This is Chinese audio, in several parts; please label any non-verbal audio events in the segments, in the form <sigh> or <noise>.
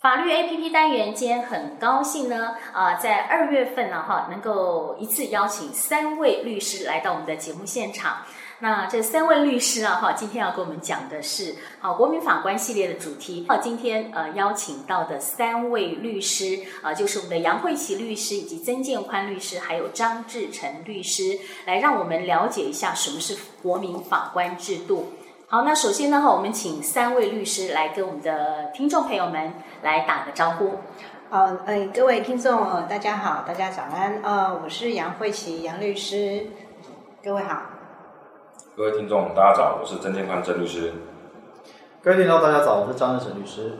法律 APP 单元间很高兴呢，啊、在二月份呢，哈，能够一次邀请三位律师来到我们的节目现场。那这三位律师啊，哈，今天要跟我们讲的是好国民法官系列的主题。好，今天呃邀请到的三位律师啊、就是我们的杨慧琪律师以及曾建宽律师，还有张志成律师，来让我们了解一下什么是国民法官制度。好，那首先呢，哈，我们请三位律师来跟我们的听众朋友们来打个招呼。好，嗯、呃，各位听众，大家好，大家早安。呃，我是杨慧琪，杨律师。各位好。各位听众，大家早，我是曾建宽曾律师。各位听众，大家早，我是张志成律师。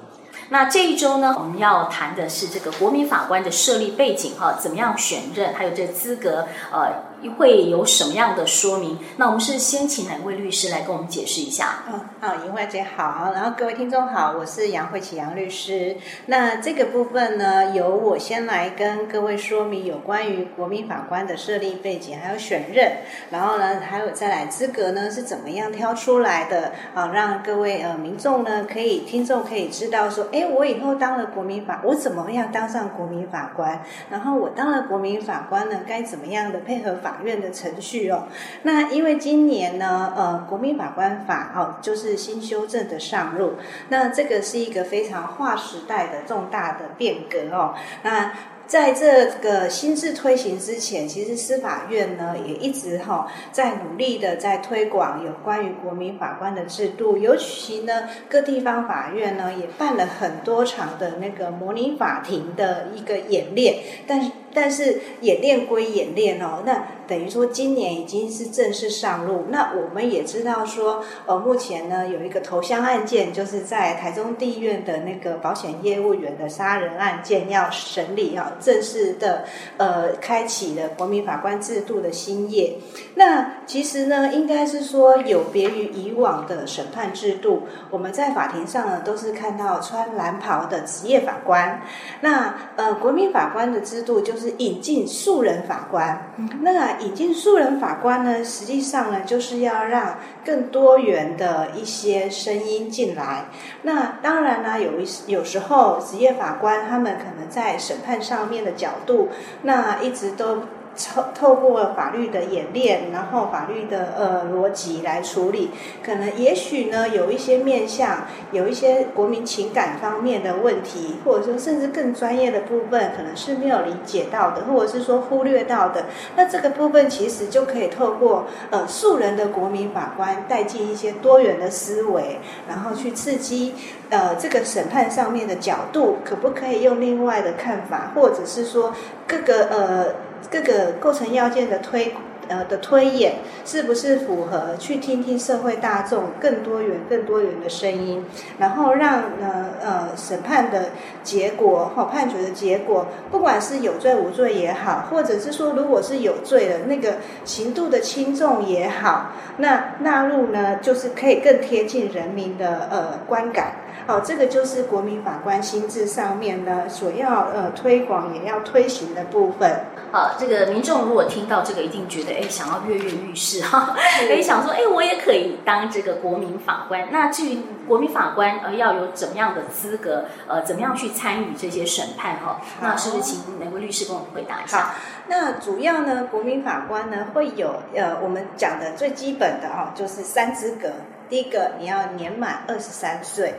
那这一周呢，我们要谈的是这个国民法官的设立背景，哈，怎么样选任，还有这个资格，呃。会有什么样的说明？那我们是先请哪位律师来跟我们解释一下？嗯，好，银慧姐好，然后各位听众好，我是杨慧琪杨律师。那这个部分呢，由我先来跟各位说明有关于国民法官的设立背景，还有选任，然后呢，还有再来资格呢是怎么样挑出来的啊？让各位呃民众呢可以听众可以知道说，哎，我以后当了国民法，我怎么样当上国民法官？然后我当了国民法官呢，该怎么样的配合法？法院的程序哦，那因为今年呢，呃，国民法官法哦，就是新修正的上路，那这个是一个非常划时代的重大的变革哦，那。在这个新制推行之前，其实司法院呢也一直哈在努力的在推广有关于国民法官的制度，尤其呢各地方法院呢也办了很多场的那个模拟法庭的一个演练，但是但是演练归演练哦，那等于说今年已经是正式上路。那我们也知道说，呃，目前呢有一个投箱案件，就是在台中地院的那个保险业务员的杀人案件要审理啊。正式的呃，开启了国民法官制度的新页。那其实呢，应该是说有别于以往的审判制度，我们在法庭上呢都是看到穿蓝袍的职业法官。那呃，国民法官的制度就是是引进素人法官。那引进素人法官呢，实际上呢就是要让更多元的一些声音进来。那当然呢，有一有时候职业法官他们可能在审判上面的角度，那一直都透透过法律的演练，然后法律的呃逻辑来处理，可能也许呢有一些面向，有一些国民情感方面的问题，或者说甚至更专业的部分，可能是没有理解到的，或者是说忽略到的。那这个部分其实就可以透过呃素人的国民法官带进一些多元的思维，然后去刺激呃这个审判上面的角度，可不可以用另外的看法，或者是说各个呃。各个构成要件的推呃的推演是不是符合？去听听社会大众更多元、更多元的声音，然后让呢呃审判的结果或判决的结果，不管是有罪无罪也好，或者是说如果是有罪的那个刑度的轻重也好，那纳入呢就是可以更贴近人民的呃观感。好，这个就是国民法官心智上面呢所要呃推广也要推行的部分。好，这个民众如果听到这个，一定觉得哎，想要跃跃欲试哈，可以想说哎，我也可以当这个国民法官。那至于国民法官呃要有怎么样的资格，呃，怎么样去参与这些审判哈？那是不是请哪位律师跟我们回答一下？好，那主要呢，国民法官呢会有呃我们讲的最基本的哈，就是三资格。第一个，你要年满二十三岁。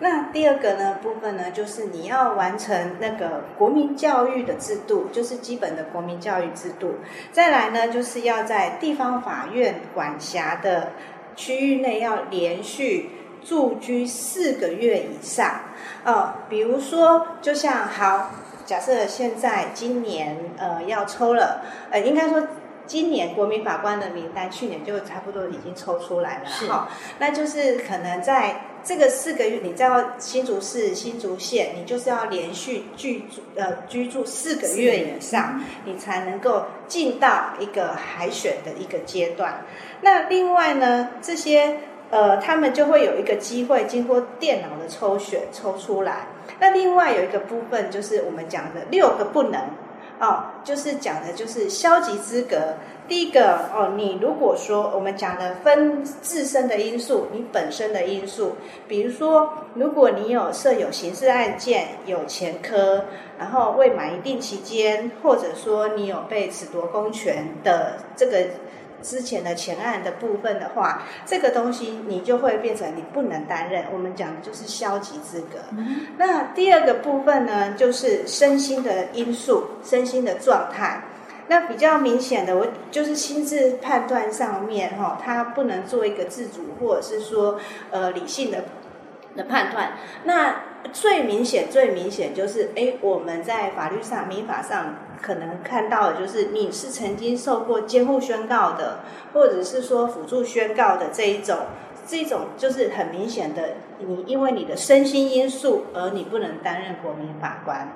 那第二个呢部分呢，就是你要完成那个国民教育的制度，就是基本的国民教育制度。再来呢，就是要在地方法院管辖的区域内要连续住居四个月以上。哦，比如说，就像好，假设现在今年呃要抽了，呃，应该说。今年国民法官的名单，去年就差不多已经抽出来了。是，那就是可能在这个四个月，你在新竹市、新竹县，你就是要连续居住呃居住四个月以上，你才能够进到一个海选的一个阶段。那另外呢，这些呃，他们就会有一个机会经过电脑的抽选抽出来。那另外有一个部分就是我们讲的六个不能。哦，就是讲的就是消极资格。第一个哦，你如果说我们讲的分自身的因素，你本身的因素，比如说，如果你有设有刑事案件、有前科，然后未满一定期间，或者说你有被褫夺公权的这个之前的前案的部分的话，这个东西你就会变成你不能担任。我们讲的就是消极资格。嗯。那第二个部分呢，就是身心的因素，身心的状态。那比较明显的，我就是心智判断上面哈，他不能做一个自主或者是说呃理性的的判断。那最明显、最明显就是，哎，我们在法律上、民法上可能看到的就是，你是曾经受过监护宣告的，或者是说辅助宣告的这一种，这种就是很明显的，你因为你的身心因素而你不能担任国民法官。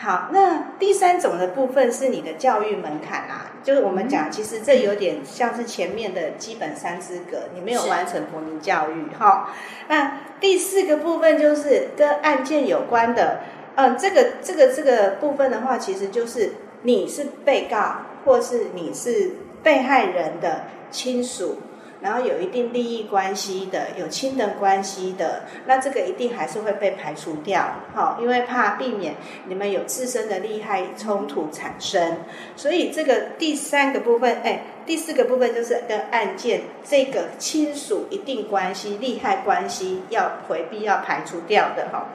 好，那第三种的部分是你的教育门槛啊，就是我们讲，其实这有点像是前面的基本三资格，你没有完成国民教育哈。那第四个部分就是跟案件有关的，嗯，这个这个这个部分的话，其实就是你是被告，或是你是被害人的亲属。然后有一定利益关系的，有亲等关系的，那这个一定还是会被排除掉，好，因为怕避免你们有自身的利害冲突产生，所以这个第三个部分，哎，第四个部分就是跟案件这个亲属一定关系、利害关系要回避、要排除掉的，哈。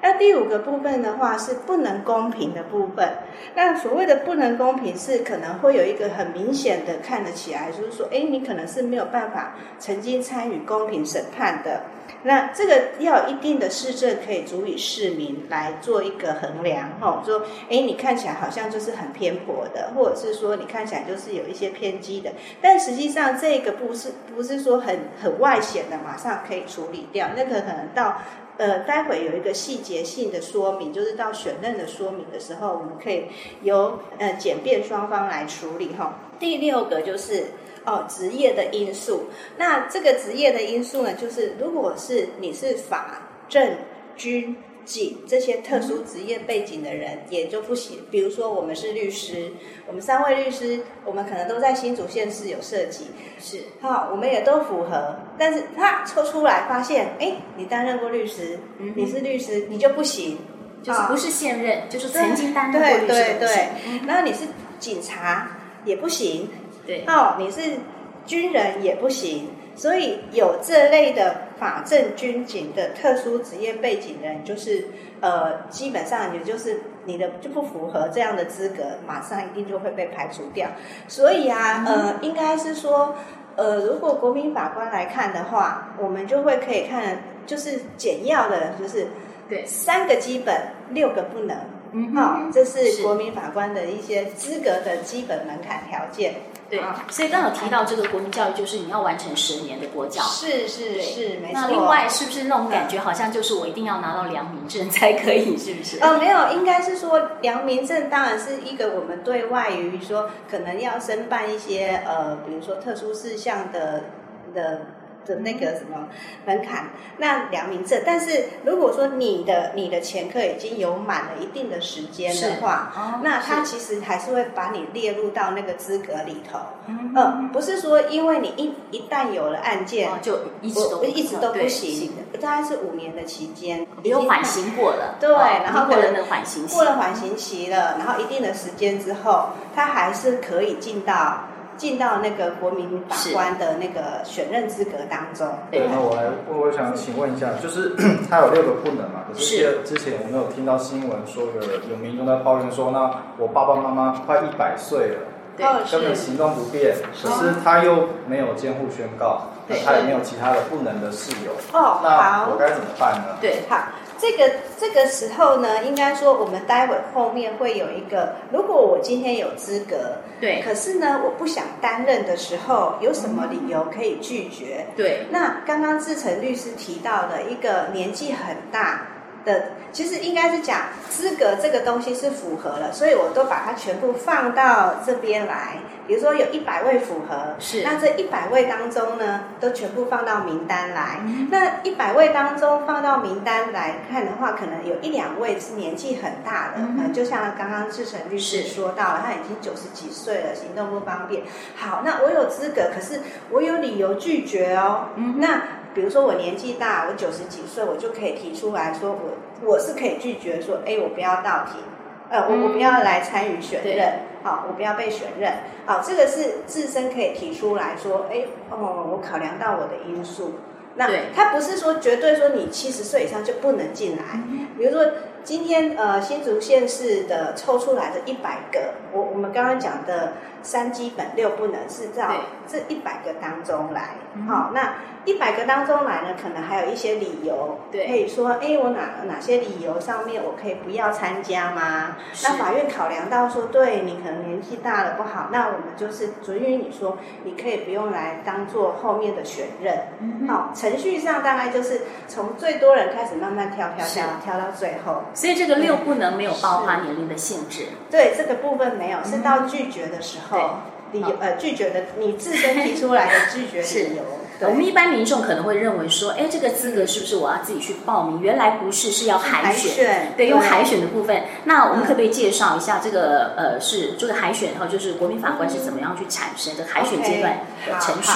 那第五个部分的话是不能公平的部分。那所谓的不能公平，是可能会有一个很明显的看得起来，就是说，哎，你可能是没有办法曾经参与公平审判的。那这个要一定的市证可以足以市民来做一个衡量，哈，说，哎，你看起来好像就是很偏颇的，或者是说你看起来就是有一些偏激的，但实际上这个不是不是说很很外显的，马上可以处理掉，那个可能到。呃，待会有一个细节性的说明，就是到选任的说明的时候，我们可以由呃检辩双方来处理哈。第六个就是哦，职业的因素。那这个职业的因素呢，就是如果是你是法政军。警这些特殊职业背景的人也就不行。比如说，我们是律师，我们三位律师，我们可能都在新竹县市有设籍，是好，我们也都符合。但是他抽出来发现，哎，你担任过律师，嗯，你是律师，你就不行，就是不是现任，就是曾经担任过律师。对对对，然后你是警察也不行，对，哦，你是军人也不行。所以有这类的法政军警的特殊职业背景的人，就是呃，基本上也就是你的就不符合这样的资格，马上一定就会被排除掉。所以啊，呃，应该是说，呃，如果国民法官来看的话，我们就会可以看，就是简要的，就是对三个基本，六个不能。嗯，好，这是国民法官的一些资格的基本门槛条件。对，所以刚刚有提到这个国民教育，就是你要完成十年的国教。是是是，没错。那另外是不是那种感觉，好像就是我一定要拿到良民证才可以，是不是？呃，没有，应该是说良民证当然是一个我们对外于说可能要申办一些呃，比如说特殊事项的的。的那个什么门槛，那良民证。但是如果说你的你的前科已经有满了一定的时间的话，哦、那他其实还是会把你列入到那个资格里头。嗯，嗯，不是说因为你一一旦有了案件，哦、就一直都一直都不行，大概是五年的期间，你有缓刑过了，对，然后过了那个缓刑期，过了缓刑期了，然后一定的时间之后，他还是可以进到。进到那个国民法官的那个选任资格当中。对，那我来，我想请问一下，就是 <clears throat> 他有六个不能嘛？可是之前我没有听到新闻说有有民众在抱怨说，那我爸爸妈妈快一百岁了，对，根本行动不便，可是他又没有监护宣告，那他也没有其他的不能的事由。哦，那我该怎么办呢？对，好。这个这个时候呢，应该说我们待会后面会有一个，如果我今天有资格，对，可是呢，我不想担任的时候，有什么理由可以拒绝？对，那刚刚志成律师提到的一个年纪很大，的，其实应该是讲资格这个东西是符合了，所以我都把它全部放到这边来。比如说有一百位符合，是那这一百位当中呢，都全部放到名单来。嗯、那一百位当中放到名单来看的话，可能有一两位是年纪很大的，嗯，嗯，就像刚刚志成律师说到了，他已经九十几岁了，行动不方便。好，那我有资格，可是我有理由拒绝哦。嗯，那比如说我年纪大，我九十几岁，我就可以提出来说，我我是可以拒绝说，哎，我不要到庭。呃，我我不要来参与选任，好，我不要被选任，好，这个是自身可以提出来说，哎，哦，我考量到我的因素，那他不是说绝对说你七十岁以上就不能进来，比如说今天呃新竹县市的抽出来的一百个，我我们刚刚讲的三基本六不能是照这一百个当中来，好，那。一百个当中来呢，可能还有一些理由，对，可以说，哎，我哪哪些理由上面我可以不要参加吗？那法院考量到说，对你可能年纪大了不好，那我们就是准予你说，你可以不用来当做后面的选任。嗯，好，程序上大概就是从最多人开始慢慢挑挑挑挑到最后。所以这个六不能没有爆发年龄的限制。对，这个部分没有，是到拒绝的时候，理由呃拒绝的你自身提出来的拒绝理由。<laughs> 我们一般民众可能会认为说，哎，这个资格是不是我要自己去报名？原来不是，是要海选。选对，用海选的部分。那我们可不可以介绍一下这个、嗯、呃，是这个海选，然后就是国民法官是怎么样去产生的海选阶段的程序？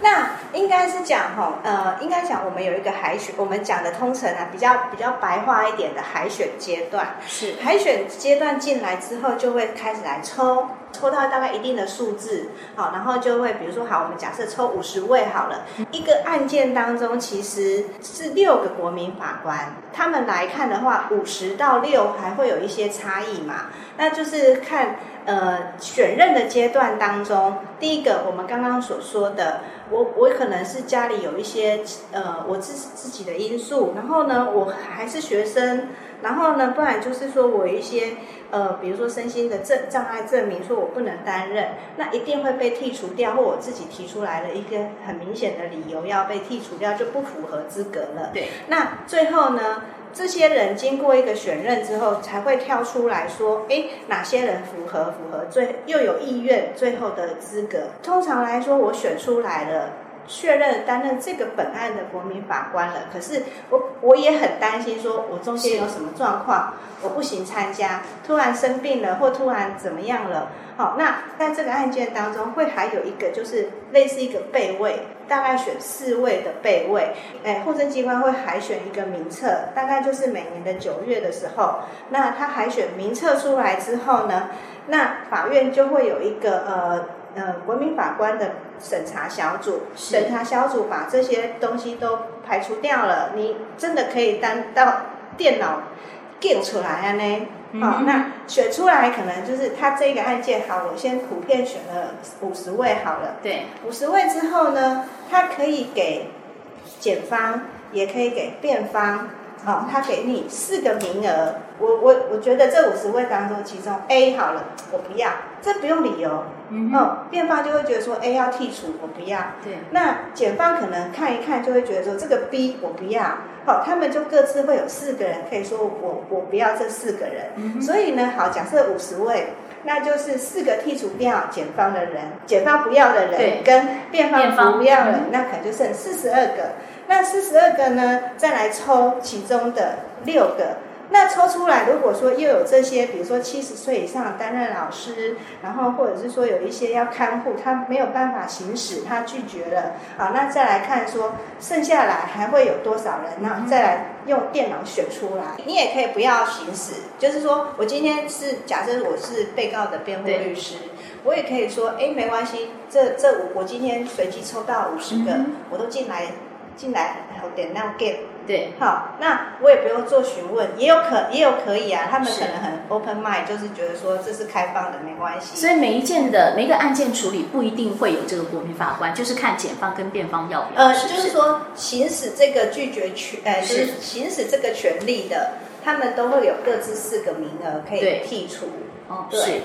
那应该是讲哈，呃，应该讲我们有一个海选，我们讲的通常啊，比较比较白话一点的海选阶段。是海选阶段进来之后，就会开始来抽，抽到大概一定的数字，好，然后就会比如说好，我们假设抽五十位好了，一个案件当中其实是六个国民法官，他们来看的话，五十到六还会有一些差异嘛，那就是看。呃，选任的阶段当中，第一个我们刚刚所说的，我我可能是家里有一些呃，我自自己的因素，然后呢，我还是学生，然后呢，不然就是说我有一些呃，比如说身心的证障碍证明，说我不能担任，那一定会被剔除掉，或我自己提出来了一个很明显的理由要被剔除掉，就不符合资格了。对，那最后呢？这些人经过一个选任之后，才会跳出来说：“哎，哪些人符合？符合最又有意愿最后的资格。通常来说，我选出来了，确认担任这个本案的国民法官了。可是我我也很担心，说我中间有什么状况，我不行参加，突然生病了，或突然怎么样了。好，那在这个案件当中，会还有一个就是类似一个备位。”大概选四位的备位，哎，户政机关会海选一个名册，大概就是每年的九月的时候，那他海选名册出来之后呢，那法院就会有一个呃呃国民法官的审查小组，审查小组把这些东西都排除掉了，你真的可以当到电脑印出来啊呢。好，那选出来可能就是他这个案件好，我先普遍选了五十位好了。对，五十位之后呢，他可以给检方，也可以给辩方。好，他给你四个名额。我我我觉得这五十位当中，其中 A 好了，我不要，这不用理由。嗯，哦辩方就会觉得说 A 要剔除，我不要。对，那检方可能看一看，就会觉得说这个 B 我不要。好，他们就各自会有四个人可以说我我不要这四个人。嗯，所以呢，好，假设五十位，那就是四个剔除掉检方的人，检方不要的人跟辩方不要的人，那可能就剩四十二个。那四十二个呢，再来抽其中的六个。那抽出来，如果说又有这些，比如说七十岁以上担任老师，然后或者是说有一些要看护，他没有办法行使，他拒绝了，好，那再来看说剩下来还会有多少人，那再来用电脑选出来。你也可以不要行使，就是说我今天是假设我是被告的辩护律师，我也可以说，哎，没关系，这这我我今天随机抽到五十个，嗯、我都进来进来，然后点亮 game。对，好，那我也不用做询问，也有可也有可以啊，他们可能很 open mind，就是觉得说这是开放的，没关系。所以每一件的每一个案件处理不一定会有这个国民法官，就是看检方跟辩方要不要。呃，就是说行使这个拒绝权，呃，就是行使这个权利的，他们都会有各自四个名额可以剔除。哦，对，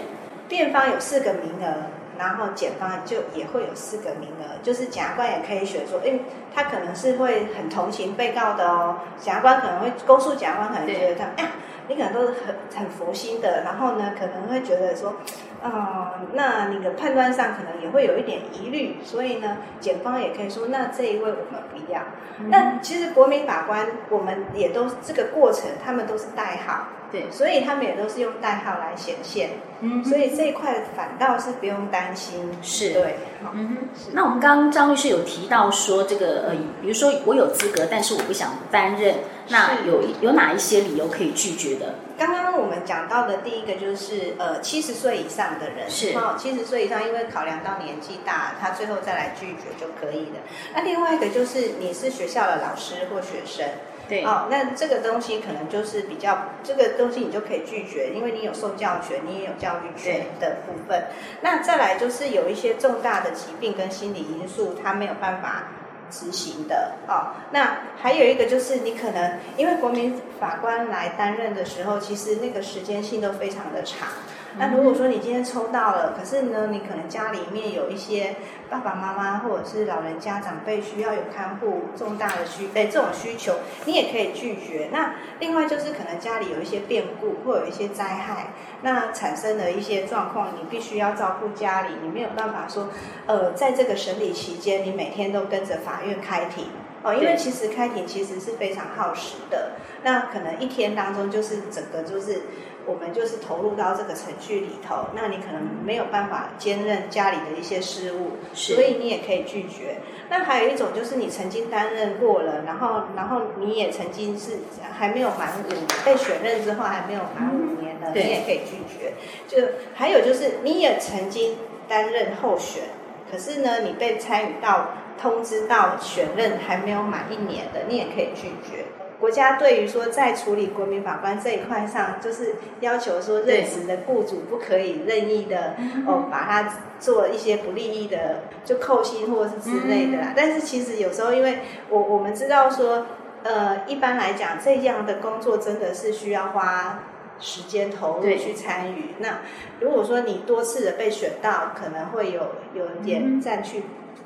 辩方有四个名额。然后检方就也会有四个名额，就是检察官也可以选说，哎，他可能是会很同情被告的哦，检察官可能会公诉，检察官可能觉得他，哎，你可能都是很很佛心的，然后呢，可能会觉得说，哦、呃，那你的判断上可能也会有一点疑虑，所以呢，检方也可以说，那这一位我们不要。嗯、那其实国民法官，我们也都这个过程，他们都是代号。对，所以他们也都是用代号来显现，嗯，所以这一块反倒是不用担心，是。对，嗯哼。那我们刚刚张律师有提到说，这个呃，比如说我有资格，但是我不想担任，那有有哪一些理由可以拒绝的？刚刚我们讲到的第一个就是呃，七十岁以上的人。是。哦，七十岁以上，因为考量到年纪大，他最后再来拒绝就可以了。那另外一个就是你是学校的老师或学生。对，哦，那这个东西可能就是比较，这个东西你就可以拒绝，因为你有受教权，你也有教育权的部分。那再来就是有一些重大的疾病跟心理因素，他没有办法执行的。哦，那还有一个就是你可能因为国民法官来担任的时候，其实那个时间性都非常的长。那如果说你今天抽到了，可是呢，你可能家里面有一些爸爸妈妈或者是老人家长辈需要有看护，重大的需哎这种需求，你也可以拒绝。那另外就是可能家里有一些变故或有一些灾害，那产生了一些状况，你必须要照顾家里，你没有办法说，呃，在这个审理期间，你每天都跟着法院开庭哦，因为其实开庭其实是非常耗时的，那可能一天当中就是整个就是。我们就是投入到这个程序里头，那你可能没有办法兼任家里的一些事务，所以你也可以拒绝。那还有一种就是你曾经担任过了，然后然后你也曾经是还没有满五年，被选任之后还没有满五年的，你也可以拒绝。就还有就是你也曾经担任候选，可是呢你被参与到通知到选任还没有满一年的，你也可以拒绝。国家对于说在处理国民法官这一块上，就是要求说任职的雇主不可以任意的哦，把他做一些不利益的就扣薪或者是之类的啦。但是其实有时候，因为我我们知道说，呃，一般来讲这样的工作真的是需要花时间投入去参与。那如果说你多次的被选到，可能会有有一点占据。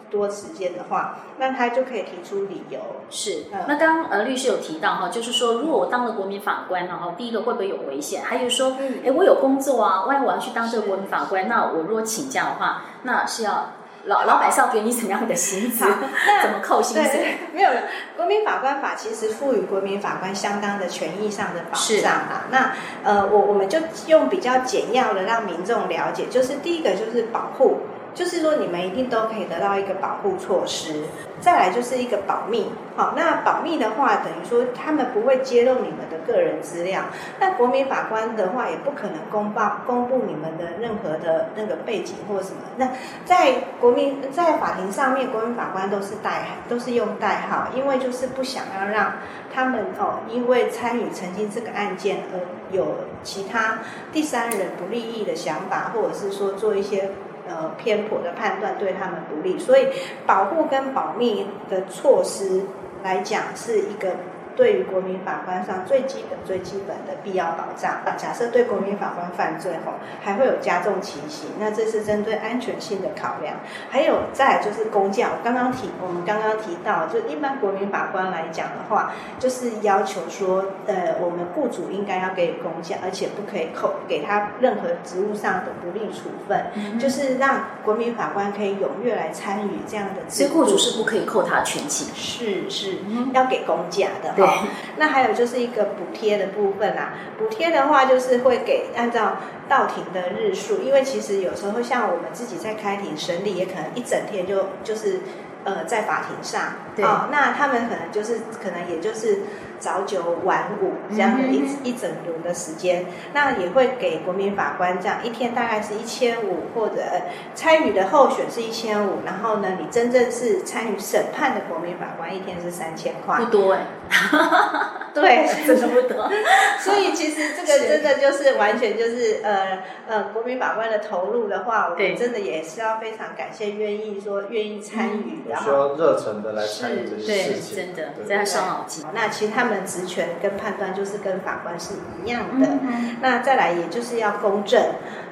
多时间的话，那他就可以提出理由。是，嗯、那刚刚呃律师有提到哈，就是说如果我当了国民法官，然后第一个会不会有危险？还有说，哎、嗯，我有工作啊，万一我要去当这个国民法官，那我如果请假的话，那是要老老板是要给你什么样的薪资？<laughs> 怎么扣薪资？没有了。国民法官法其实赋予国民法官相当的权益上的保障啊。那呃，我我们就用比较简要的让民众了解，就是第一个就是保护。就是说，你们一定都可以得到一个保护措施。再来就是一个保密，好，那保密的话，等于说他们不会揭露你们的个人资料。那国民法官的话，也不可能公报公布你们的任何的那个背景或什么。那在国民在法庭上面，国民法官都是代都是用代号，因为就是不想要让他们哦，因为参与曾经这个案件而有其他第三人不利益的想法，或者是说做一些。呃，偏颇的判断对他们不利，所以保护跟保密的措施来讲是一个。对于国民法官上最基本、最基本的必要保障。假设对国民法官犯罪后，还会有加重情形，那这是针对安全性的考量。还有再就是公假，我刚刚提，我们刚刚提到，就一般国民法官来讲的话，就是要求说，呃，我们雇主应该要给公假，而且不可以扣给他任何职务上的不利处分，就是让国民法官可以踊跃来参与这样的。其实雇主是不可以扣他全勤，是是，要给公假的。对。<laughs> 那还有就是一个补贴的部分啦，补贴的话就是会给按照到庭的日数，因为其实有时候像我们自己在开庭审理，也可能一整天就就是。呃，在法庭上，对哦，那他们可能就是可能也就是早九晚五这样的一、嗯、一整轮的时间，那也会给国民法官这样一天大概是一千五，或者参与的候选是一千五，然后呢，你真正是参与审判的国民法官一天是三千块，不多 <laughs> 哎，对，<laughs> 真的不多。<laughs> 所以其实实这个真的就是完全就是呃呃，国民法官的投入的话，我们真的也是要非常感谢，愿意说愿意参与，然后说热忱的来参与这些事情，真的这样伤脑筋。那其实他们职权跟判断就是跟法官是一样的。那再来，也就是要公正。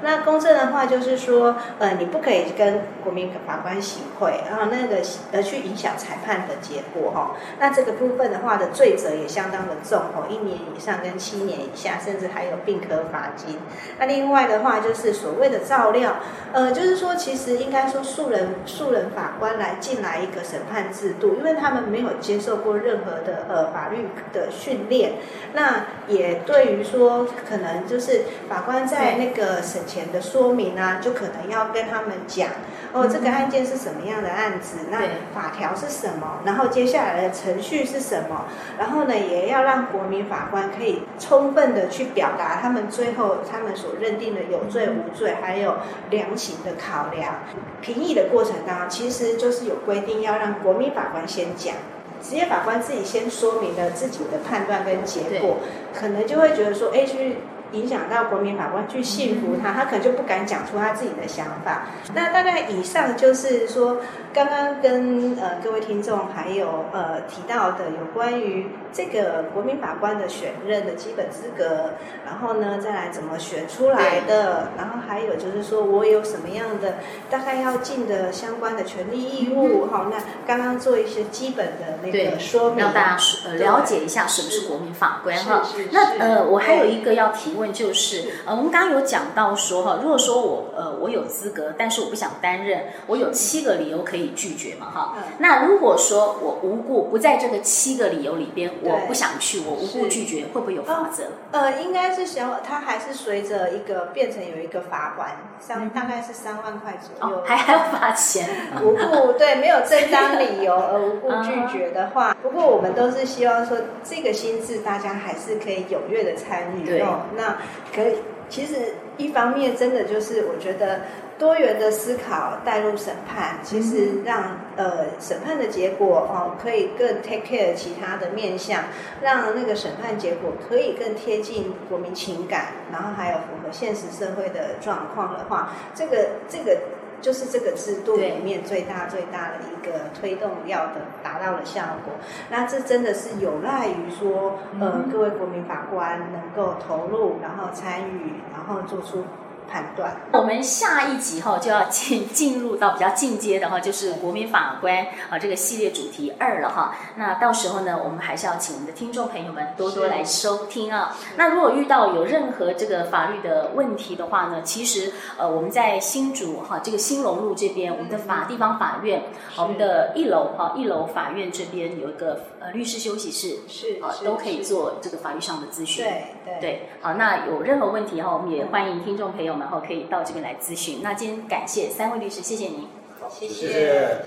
那公正的话，就是说，呃，你不可以跟国民法官行贿，然后那个呃去影响裁判的结果哈。那这个部分的话的罪责也相当的重哦，一年以上跟七年以下，甚至还有并科罚金。那另外的话，就是所谓的照料，呃，就是说，其实应该说素人素人法官来进来一个审判制度，因为他们没有接受过任何的呃法律的训练，那也对于说可能就是法官在那个审前的说明啊，就可能要跟他们讲哦，这个案件是什么样的案子，那法条是什么，然后接下来的程序是什么，然后呢，也要让国民法官可以充分的去表达他们最后他们所认定的有罪无罪，还有量刑的考量。评议的过程当中，其实就是有规定要让国民法官先讲，职业法官自己先说明了自己的判断跟结果，可能就会觉得说，哎，去。影响到国民法官去信服他，他可能就不敢讲出他自己的想法。那大概以上就是说，刚刚跟呃各位听众还有呃提到的有关于这个国民法官的选任的基本资格，然后呢再来怎么选出来的，然后还有就是说我有什么样的大概要尽的相关的权利义务。好，那刚刚做一些基本的那个说明，让大家呃了解一下什么是国民法官哈。那呃我还有一个要提问。就是呃，我们刚刚有讲到说哈，如果说我呃我有资格，但是我不想担任，我有七个理由可以拒绝嘛哈。那如果说我无故不在这个七个理由里边，我不想去，我无故拒绝，会不会有法则？呃，应该是想他还是随着一个变成有一个罚款，三大概是三万块左右，还还要罚钱。<laughs> 无故对没有正当理由 <laughs> 而无故拒绝的话，不过我们都是希望说这个心智大家还是可以踊跃的参与哦。那可以，其实一方面真的就是我觉得多元的思考带入审判，其实让呃审判的结果哦可以更 take care 其他的面向，让那个审判结果可以更贴近国民情感，然后还有符合现实社会的状况的话，这个这个。就是这个制度里面最大最大的一个推动要的达到的效果，那这真的是有赖于说，呃，各位国民法官能够投入，然后参与，然后做出。判断，我们下一集哈就要进进入到比较进阶的哈，就是国民法官啊这个系列主题二了哈。那到时候呢，我们还是要请我们的听众朋友们多多来收听啊。那如果遇到有任何这个法律的问题的话呢，其实呃我们在新竹哈这个新隆路这边，我们的法地方法院，我们的一楼哈一楼法院这边有一个呃律师休息室，是啊都可以做这个法律上的咨询。对对对，好，那有任何问题哈，我们也欢迎听众朋友们。然后可以到这边来咨询。那今天感谢三位律师，谢谢您。谢谢。谢谢。